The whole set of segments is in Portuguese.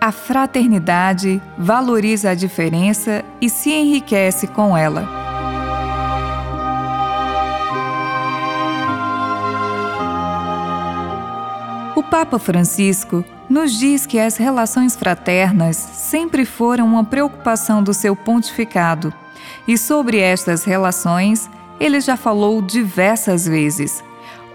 a fraternidade valoriza a diferença e se enriquece com ela. O Papa Francisco nos diz que as relações fraternas sempre foram uma preocupação do seu pontificado, e sobre estas relações ele já falou diversas vezes.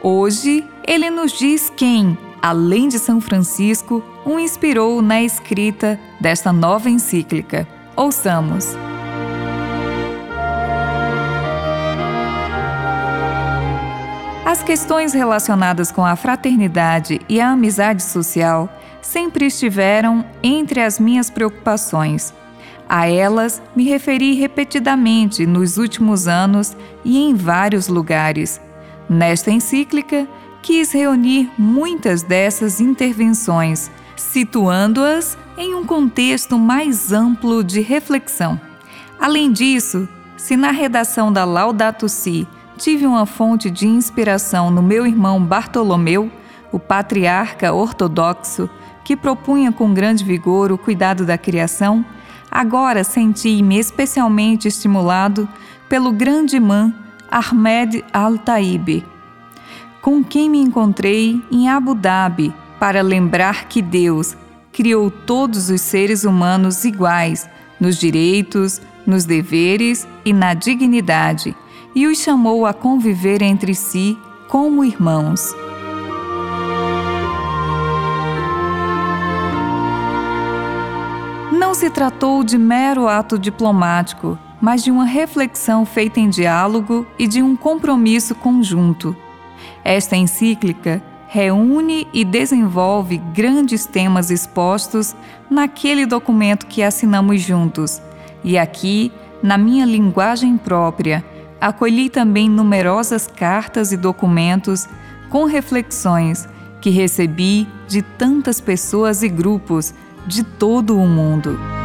Hoje, ele nos diz quem, além de São Francisco, o inspirou na escrita desta nova encíclica. Ouçamos. As questões relacionadas com a fraternidade e a amizade social sempre estiveram entre as minhas preocupações. A elas me referi repetidamente nos últimos anos e em vários lugares. Nesta encíclica, quis reunir muitas dessas intervenções, situando-as em um contexto mais amplo de reflexão. Além disso, se na redação da Laudato Si tive uma fonte de inspiração no meu irmão Bartolomeu, o patriarca ortodoxo, que propunha com grande vigor o cuidado da criação, agora senti-me especialmente estimulado pelo grande imã Ahmed Al-Taib, com quem me encontrei em Abu Dhabi para lembrar que Deus criou todos os seres humanos iguais nos direitos, nos deveres e na dignidade e os chamou a conviver entre si como irmãos. Não se tratou de mero ato diplomático, mas de uma reflexão feita em diálogo e de um compromisso conjunto. Esta encíclica reúne e desenvolve grandes temas expostos naquele documento que assinamos juntos. E aqui, na minha linguagem própria, acolhi também numerosas cartas e documentos com reflexões que recebi de tantas pessoas e grupos de todo o mundo.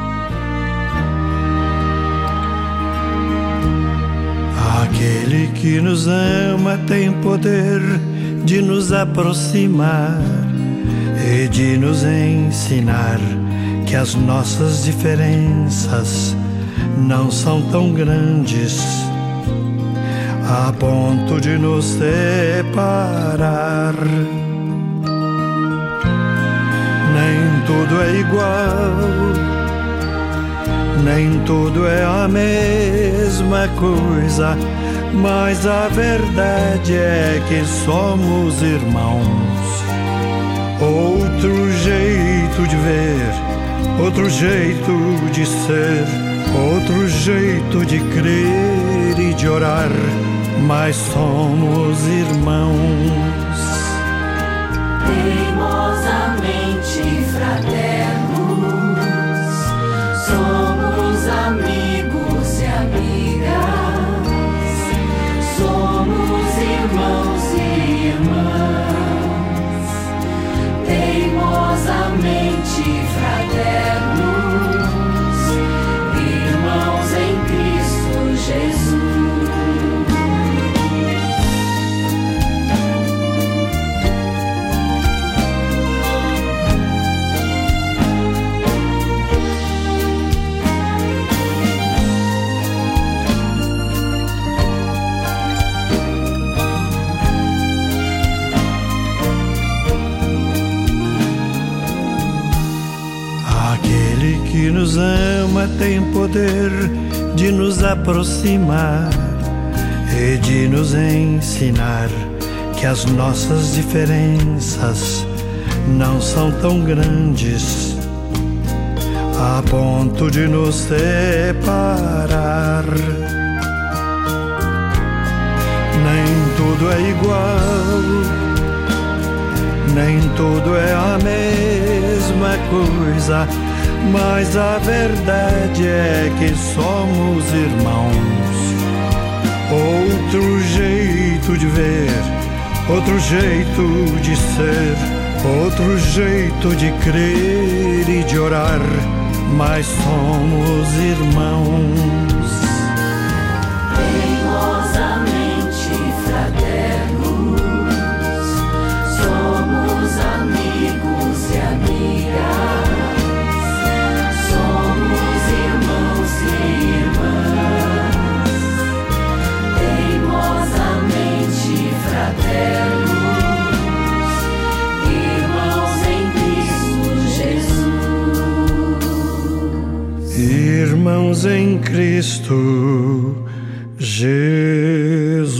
Aquele que nos ama tem poder de nos aproximar e de nos ensinar que as nossas diferenças não são tão grandes a ponto de nos separar. Nem tudo é igual nem tudo é a mesma coisa, mas a verdade é que somos irmãos. Outro jeito de ver, outro jeito de ser, outro jeito de crer e de orar, mas somos irmãos. Teimosamente nos ama tem poder de nos aproximar e de nos ensinar que as nossas diferenças não são tão grandes a ponto de nos separar. Nem tudo é igual, nem tudo é a mesma coisa mas a verdade é que somos irmãos. Outro jeito de ver, outro jeito de ser, outro jeito de crer e de orar, mas somos irmãos. Em Cristo Jesus.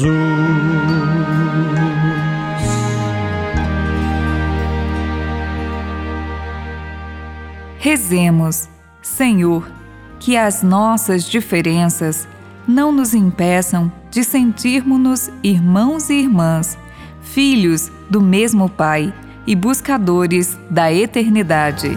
Rezemos, Senhor, que as nossas diferenças não nos impeçam de sentirmos-nos irmãos e irmãs, filhos do mesmo Pai e buscadores da eternidade.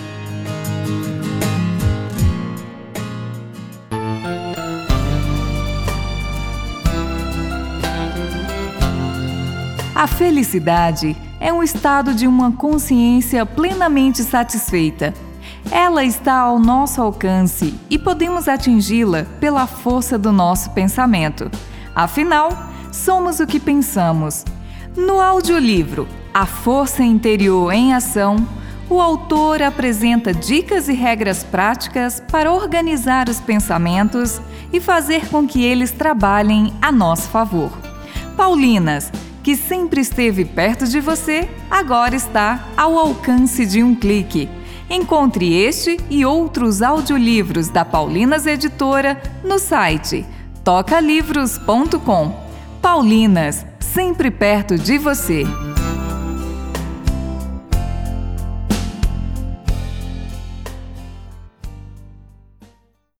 A felicidade é um estado de uma consciência plenamente satisfeita. Ela está ao nosso alcance e podemos atingi-la pela força do nosso pensamento. Afinal, somos o que pensamos. No audiolivro A Força Interior em Ação, o autor apresenta dicas e regras práticas para organizar os pensamentos e fazer com que eles trabalhem a nosso favor. Paulinas que sempre esteve perto de você, agora está ao alcance de um clique. Encontre este e outros audiolivros da Paulinas Editora no site tocalivros.com. Paulinas, sempre perto de você.